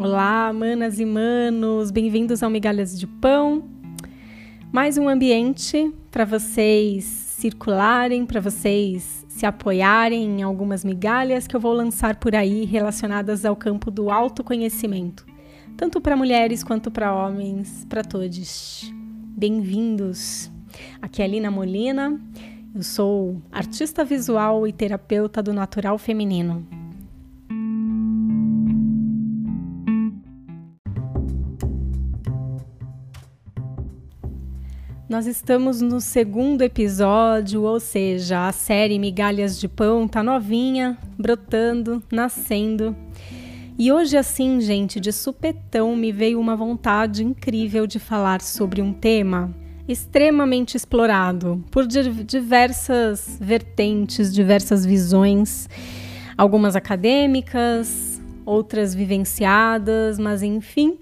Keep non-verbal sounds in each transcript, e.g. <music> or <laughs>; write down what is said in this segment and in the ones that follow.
Olá, manas e manos, bem-vindos ao Migalhas de Pão. Mais um ambiente para vocês circularem, para vocês se apoiarem em algumas migalhas que eu vou lançar por aí relacionadas ao campo do autoconhecimento, tanto para mulheres quanto para homens, para todos. Bem-vindos. Aqui é a Lina Molina. Eu sou artista visual e terapeuta do natural feminino. Nós estamos no segundo episódio, ou seja, a série Migalhas de Pão tá novinha, brotando, nascendo. E hoje, assim, gente, de supetão me veio uma vontade incrível de falar sobre um tema extremamente explorado por diversas vertentes, diversas visões, algumas acadêmicas, outras vivenciadas, mas enfim,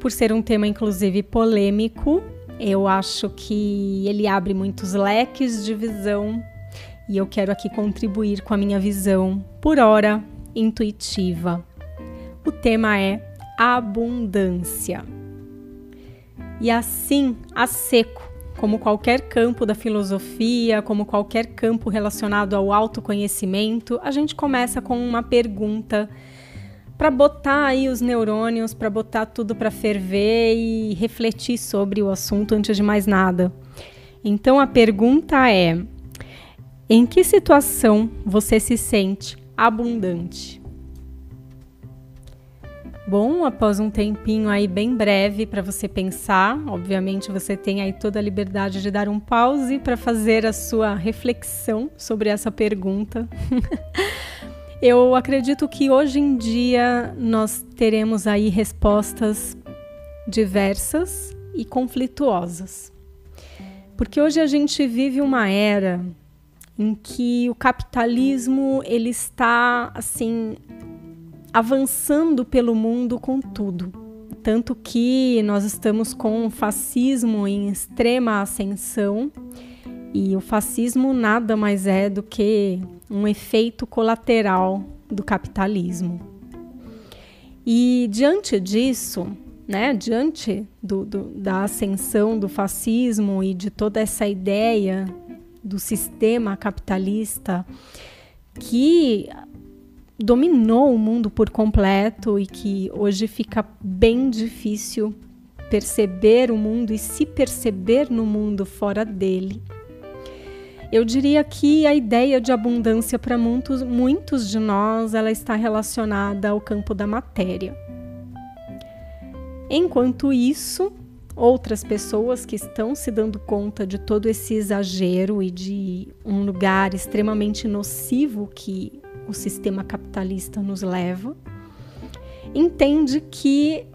por ser um tema inclusive polêmico, eu acho que ele abre muitos leques de visão e eu quero aqui contribuir com a minha visão, por hora, intuitiva. O tema é abundância. E assim, a seco, como qualquer campo da filosofia, como qualquer campo relacionado ao autoconhecimento, a gente começa com uma pergunta para botar aí os neurônios, para botar tudo para ferver e refletir sobre o assunto antes de mais nada. Então a pergunta é: em que situação você se sente abundante? Bom, após um tempinho aí bem breve para você pensar, obviamente você tem aí toda a liberdade de dar um pause para fazer a sua reflexão sobre essa pergunta. <laughs> Eu acredito que hoje em dia nós teremos aí respostas diversas e conflituosas. Porque hoje a gente vive uma era em que o capitalismo ele está assim avançando pelo mundo com tudo. Tanto que nós estamos com o fascismo em extrema ascensão e o fascismo nada mais é do que um efeito colateral do capitalismo. E diante disso, né, diante do, do, da ascensão do fascismo e de toda essa ideia do sistema capitalista que dominou o mundo por completo e que hoje fica bem difícil perceber o mundo e se perceber no mundo fora dele. Eu diria que a ideia de abundância para muitos, muitos de nós ela está relacionada ao campo da matéria. Enquanto isso, outras pessoas que estão se dando conta de todo esse exagero e de um lugar extremamente nocivo que o sistema capitalista nos leva, entende que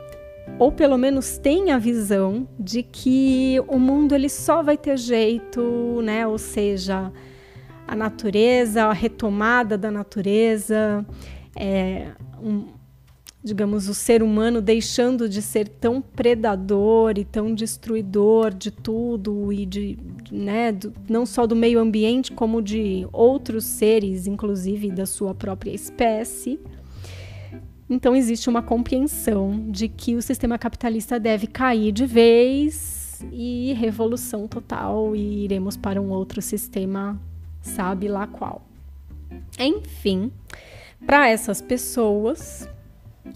ou pelo menos tem a visão de que o mundo ele só vai ter jeito, né? Ou seja, a natureza, a retomada da natureza, é, um, digamos, o ser humano deixando de ser tão predador e tão destruidor de tudo e de, né, do, não só do meio ambiente como de outros seres, inclusive da sua própria espécie. Então existe uma compreensão de que o sistema capitalista deve cair de vez e revolução total e iremos para um outro sistema, sabe lá qual. Enfim, para essas pessoas,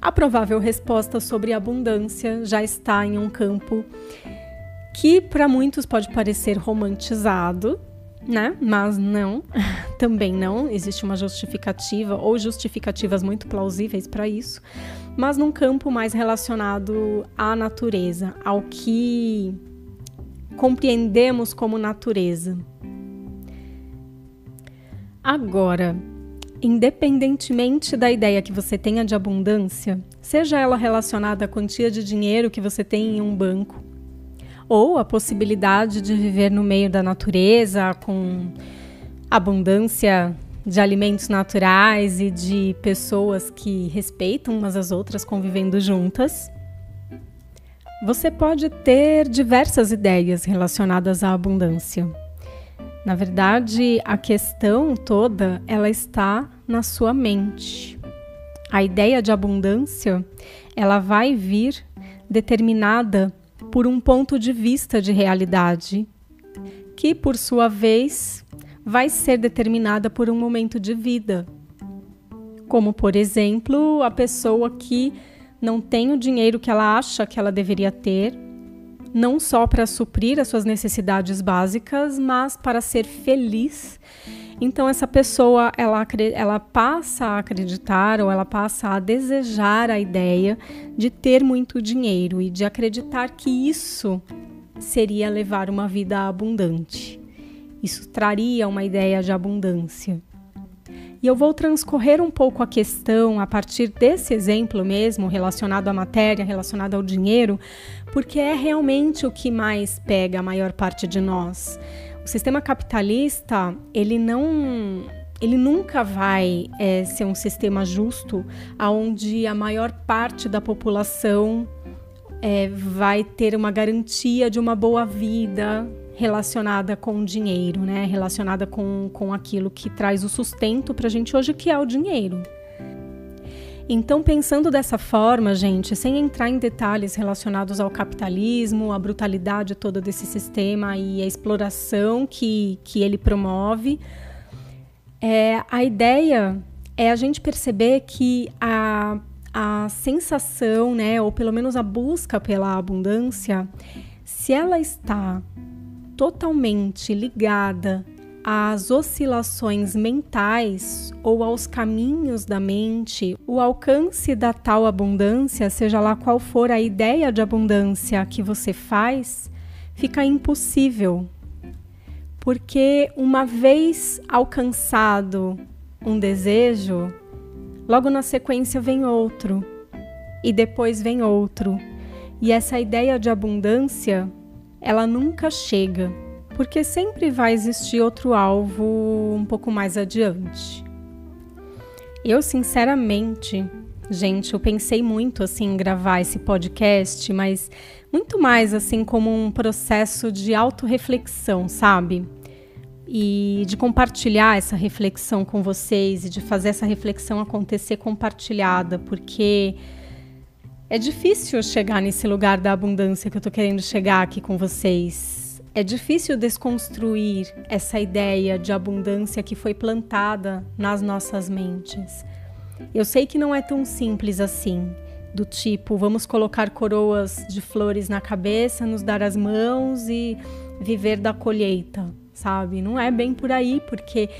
a provável resposta sobre abundância já está em um campo que para muitos pode parecer romantizado, né? Mas não, <laughs> também não. Existe uma justificativa ou justificativas muito plausíveis para isso, mas num campo mais relacionado à natureza, ao que compreendemos como natureza. Agora, independentemente da ideia que você tenha de abundância, seja ela relacionada à quantia de dinheiro que você tem em um banco, ou a possibilidade de viver no meio da natureza com abundância de alimentos naturais e de pessoas que respeitam umas às outras convivendo juntas. Você pode ter diversas ideias relacionadas à abundância. Na verdade, a questão toda ela está na sua mente. A ideia de abundância ela vai vir determinada por um ponto de vista de realidade, que por sua vez vai ser determinada por um momento de vida. Como, por exemplo, a pessoa que não tem o dinheiro que ela acha que ela deveria ter, não só para suprir as suas necessidades básicas, mas para ser feliz então essa pessoa ela, ela passa a acreditar ou ela passa a desejar a ideia de ter muito dinheiro e de acreditar que isso seria levar uma vida abundante. Isso traria uma ideia de abundância. E eu vou transcorrer um pouco a questão a partir desse exemplo mesmo, relacionado à matéria, relacionado ao dinheiro, porque é realmente o que mais pega a maior parte de nós. O sistema capitalista, ele não ele nunca vai é, ser um sistema justo onde a maior parte da população é, vai ter uma garantia de uma boa vida relacionada com o dinheiro, né? relacionada com, com aquilo que traz o sustento para a gente hoje, que é o dinheiro. Então, pensando dessa forma, gente, sem entrar em detalhes relacionados ao capitalismo, a brutalidade toda desse sistema e a exploração que, que ele promove, é, a ideia é a gente perceber que a, a sensação, né, ou pelo menos a busca pela abundância, se ela está totalmente ligada às oscilações mentais ou aos caminhos da mente, o alcance da tal abundância, seja lá qual for a ideia de abundância que você faz, fica impossível. Porque uma vez alcançado um desejo, logo na sequência vem outro, e depois vem outro. E essa ideia de abundância, ela nunca chega porque sempre vai existir outro alvo um pouco mais adiante. Eu, sinceramente, gente, eu pensei muito assim em gravar esse podcast, mas muito mais assim como um processo de autorreflexão, sabe? E de compartilhar essa reflexão com vocês e de fazer essa reflexão acontecer compartilhada, porque é difícil chegar nesse lugar da abundância que eu tô querendo chegar aqui com vocês é difícil desconstruir essa ideia de abundância que foi plantada nas nossas mentes. Eu sei que não é tão simples assim, do tipo, vamos colocar coroas de flores na cabeça, nos dar as mãos e viver da colheita, sabe? Não é bem por aí, porque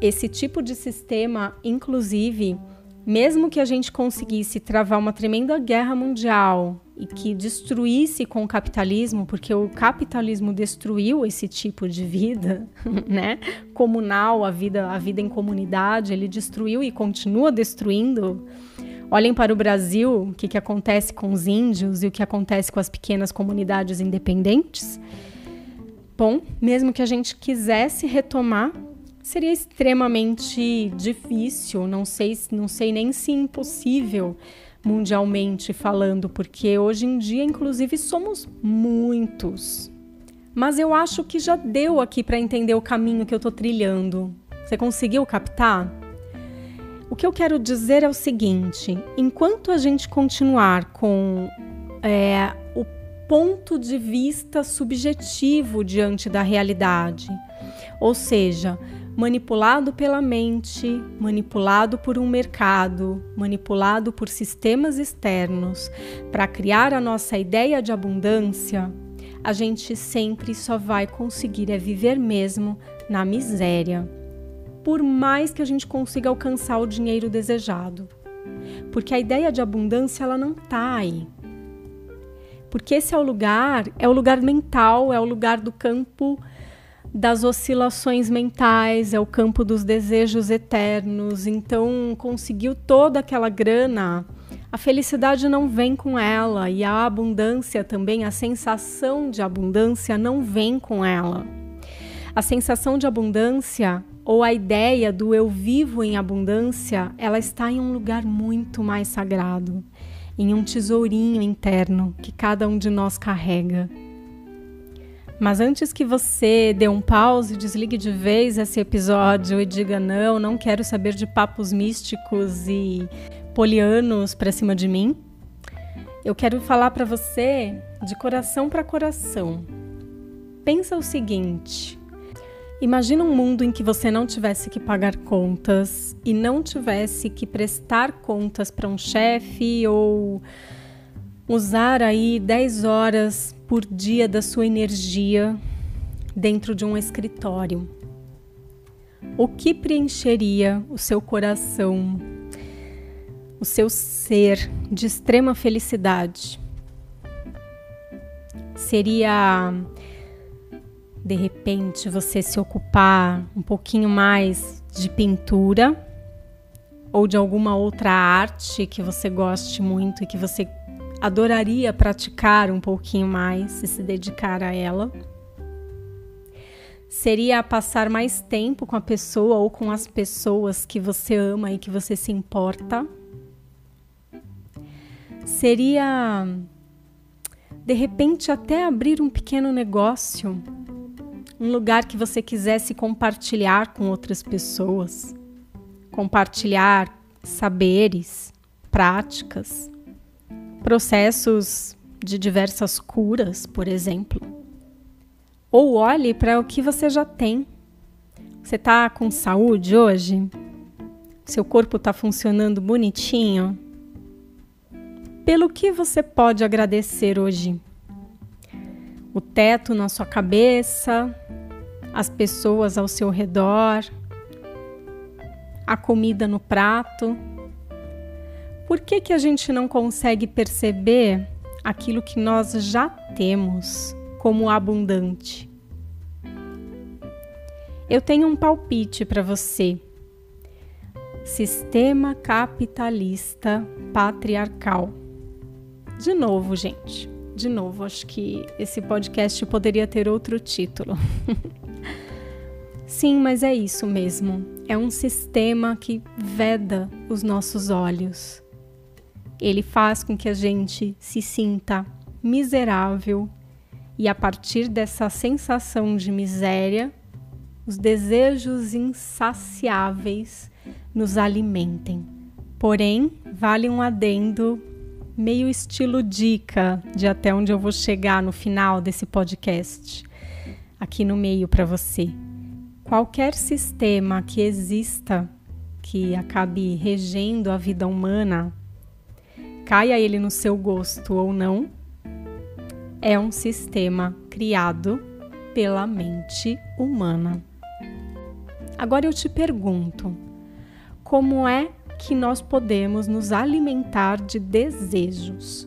esse tipo de sistema, inclusive, mesmo que a gente conseguisse travar uma tremenda guerra mundial e que destruísse com o capitalismo, porque o capitalismo destruiu esse tipo de vida, <laughs> né? Comunal, a vida, a vida em comunidade, ele destruiu e continua destruindo. Olhem para o Brasil, o que, que acontece com os índios e o que acontece com as pequenas comunidades independentes. Bom, mesmo que a gente quisesse retomar, seria extremamente difícil, não sei, não sei nem se impossível mundialmente falando, porque hoje em dia, inclusive, somos muitos. Mas eu acho que já deu aqui para entender o caminho que eu estou trilhando. Você conseguiu captar? O que eu quero dizer é o seguinte: enquanto a gente continuar com é, o ponto de vista subjetivo diante da realidade, ou seja, manipulado pela mente, manipulado por um mercado, manipulado por sistemas externos para criar a nossa ideia de abundância, a gente sempre só vai conseguir é viver mesmo na miséria. Por mais que a gente consiga alcançar o dinheiro desejado. Porque a ideia de abundância ela não está aí. Porque esse é o lugar, é o lugar mental, é o lugar do campo das oscilações mentais, é o campo dos desejos eternos. Então, conseguiu toda aquela grana, a felicidade não vem com ela e a abundância também, a sensação de abundância não vem com ela. A sensação de abundância ou a ideia do eu vivo em abundância, ela está em um lugar muito mais sagrado, em um tesourinho interno que cada um de nós carrega. Mas antes que você dê um pause, desligue de vez esse episódio e diga não, não quero saber de papos místicos e polianos para cima de mim. eu quero falar para você de coração para coração. Pensa o seguinte: imagina um mundo em que você não tivesse que pagar contas e não tivesse que prestar contas para um chefe ou usar aí 10 horas por dia da sua energia dentro de um escritório. O que preencheria o seu coração, o seu ser de extrema felicidade? Seria de repente você se ocupar um pouquinho mais de pintura ou de alguma outra arte que você goste muito e que você adoraria praticar um pouquinho mais e se dedicar a ela. Seria passar mais tempo com a pessoa ou com as pessoas que você ama e que você se importa. Seria de repente até abrir um pequeno negócio, um lugar que você quisesse compartilhar com outras pessoas, compartilhar saberes, práticas processos de diversas curas, por exemplo. Ou olhe para o que você já tem. Você está com saúde hoje? Seu corpo está funcionando bonitinho? Pelo que você pode agradecer hoje? O teto na sua cabeça, as pessoas ao seu redor, a comida no prato por que, que a gente não consegue perceber aquilo que nós já temos como abundante? Eu tenho um palpite para você. Sistema capitalista patriarcal. De novo, gente. De novo, acho que esse podcast poderia ter outro título. <laughs> Sim, mas é isso mesmo. É um sistema que veda os nossos olhos ele faz com que a gente se sinta miserável e a partir dessa sensação de miséria, os desejos insaciáveis nos alimentem. Porém, vale um adendo meio estilo dica de até onde eu vou chegar no final desse podcast, aqui no meio para você. Qualquer sistema que exista que acabe regendo a vida humana caia ele no seu gosto ou não, é um sistema criado pela mente humana. Agora eu te pergunto: como é que nós podemos nos alimentar de desejos?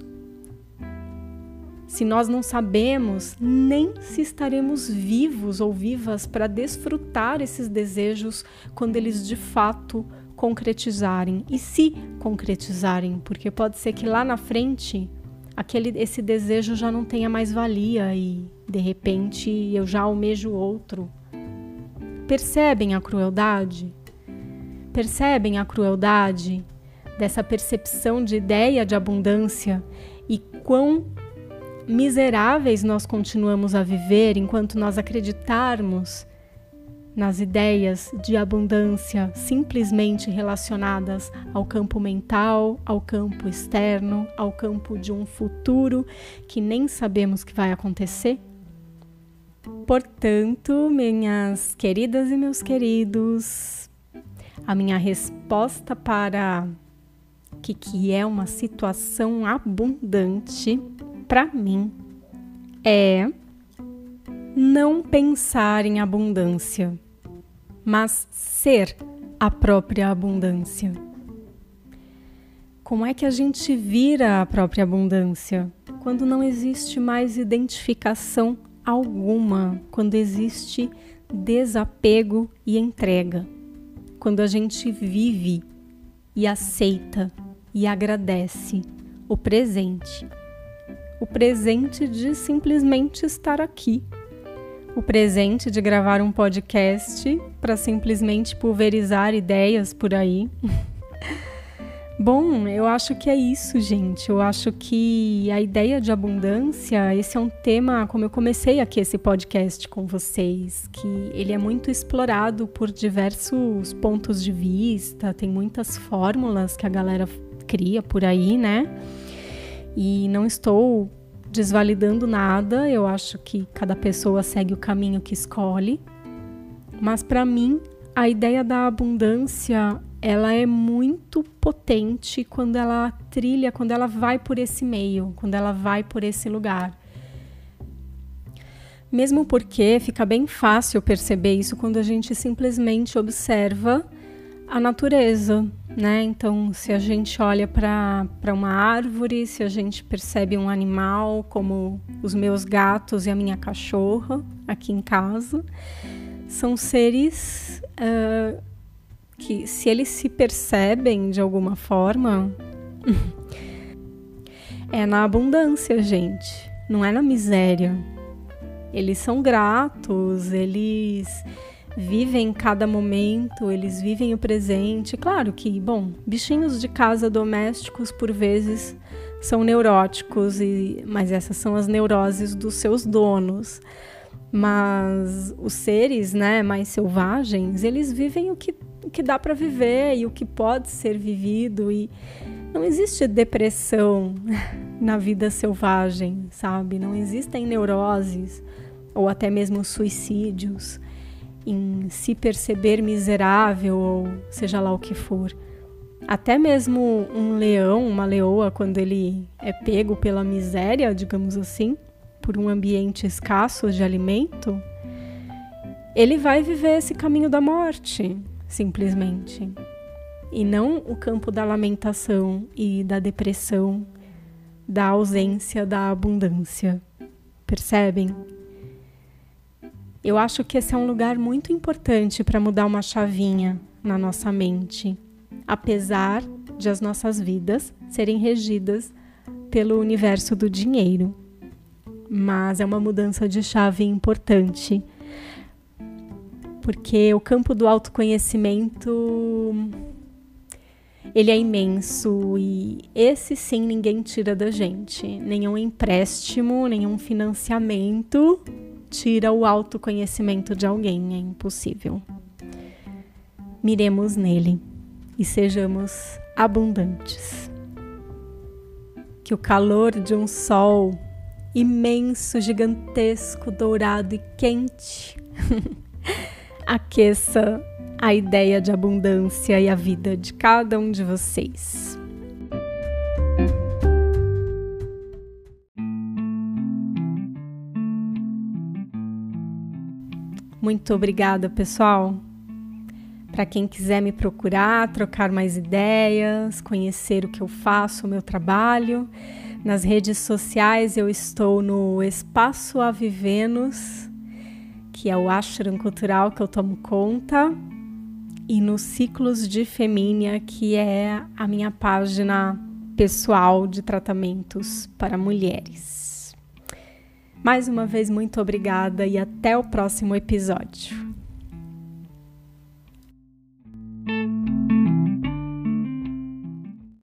Se nós não sabemos nem se estaremos vivos ou vivas para desfrutar esses desejos quando eles de fato concretizarem e se concretizarem, porque pode ser que lá na frente aquele esse desejo já não tenha mais valia e de repente eu já almejo outro. Percebem a crueldade? Percebem a crueldade dessa percepção de ideia de abundância e quão miseráveis nós continuamos a viver enquanto nós acreditarmos nas ideias de abundância simplesmente relacionadas ao campo mental, ao campo externo, ao campo de um futuro que nem sabemos que vai acontecer? Portanto, minhas queridas e meus queridos, a minha resposta para o que, que é uma situação abundante para mim é não pensar em abundância mas ser a própria abundância. Como é que a gente vira a própria abundância? Quando não existe mais identificação alguma, quando existe desapego e entrega. Quando a gente vive e aceita e agradece o presente. O presente de simplesmente estar aqui, o presente de gravar um podcast para simplesmente pulverizar ideias por aí. <laughs> Bom, eu acho que é isso, gente. Eu acho que a ideia de abundância, esse é um tema, como eu comecei aqui esse podcast com vocês, que ele é muito explorado por diversos pontos de vista, tem muitas fórmulas que a galera cria por aí, né? E não estou desvalidando nada, eu acho que cada pessoa segue o caminho que escolhe. Mas para mim, a ideia da abundância, ela é muito potente quando ela trilha, quando ela vai por esse meio, quando ela vai por esse lugar. Mesmo porque fica bem fácil perceber isso quando a gente simplesmente observa a natureza, né? Então, se a gente olha para uma árvore, se a gente percebe um animal, como os meus gatos e a minha cachorra aqui em casa, são seres uh, que, se eles se percebem de alguma forma, <laughs> é na abundância, gente, não é na miséria. Eles são gratos, eles vivem cada momento, eles vivem o presente. Claro que, bom, bichinhos de casa domésticos por vezes são neuróticos, e, mas essas são as neuroses dos seus donos. Mas os seres, né, mais selvagens, eles vivem o que, o que dá para viver e o que pode ser vivido e não existe depressão <laughs> na vida selvagem, sabe? Não existem neuroses ou até mesmo suicídios em se perceber miserável ou seja lá o que for. Até mesmo um leão, uma leoa, quando ele é pego pela miséria, digamos assim, por um ambiente escasso de alimento, ele vai viver esse caminho da morte, simplesmente. E não o campo da lamentação e da depressão, da ausência da abundância. Percebem? Eu acho que esse é um lugar muito importante para mudar uma chavinha na nossa mente, apesar de as nossas vidas serem regidas pelo universo do dinheiro. Mas é uma mudança de chave importante, porque o campo do autoconhecimento ele é imenso e esse sim ninguém tira da gente, nenhum empréstimo, nenhum financiamento tira o autoconhecimento de alguém, é impossível. Miremos nele e sejamos abundantes. Que o calor de um sol imenso, gigantesco, dourado e quente <laughs> aqueça a ideia de abundância e a vida de cada um de vocês. Muito obrigada, pessoal. Para quem quiser me procurar, trocar mais ideias, conhecer o que eu faço, o meu trabalho, nas redes sociais eu estou no Espaço Avivenos, que é o ashram cultural que eu tomo conta, e no Ciclos de Femínia, que é a minha página pessoal de tratamentos para mulheres. Mais uma vez, muito obrigada e até o próximo episódio.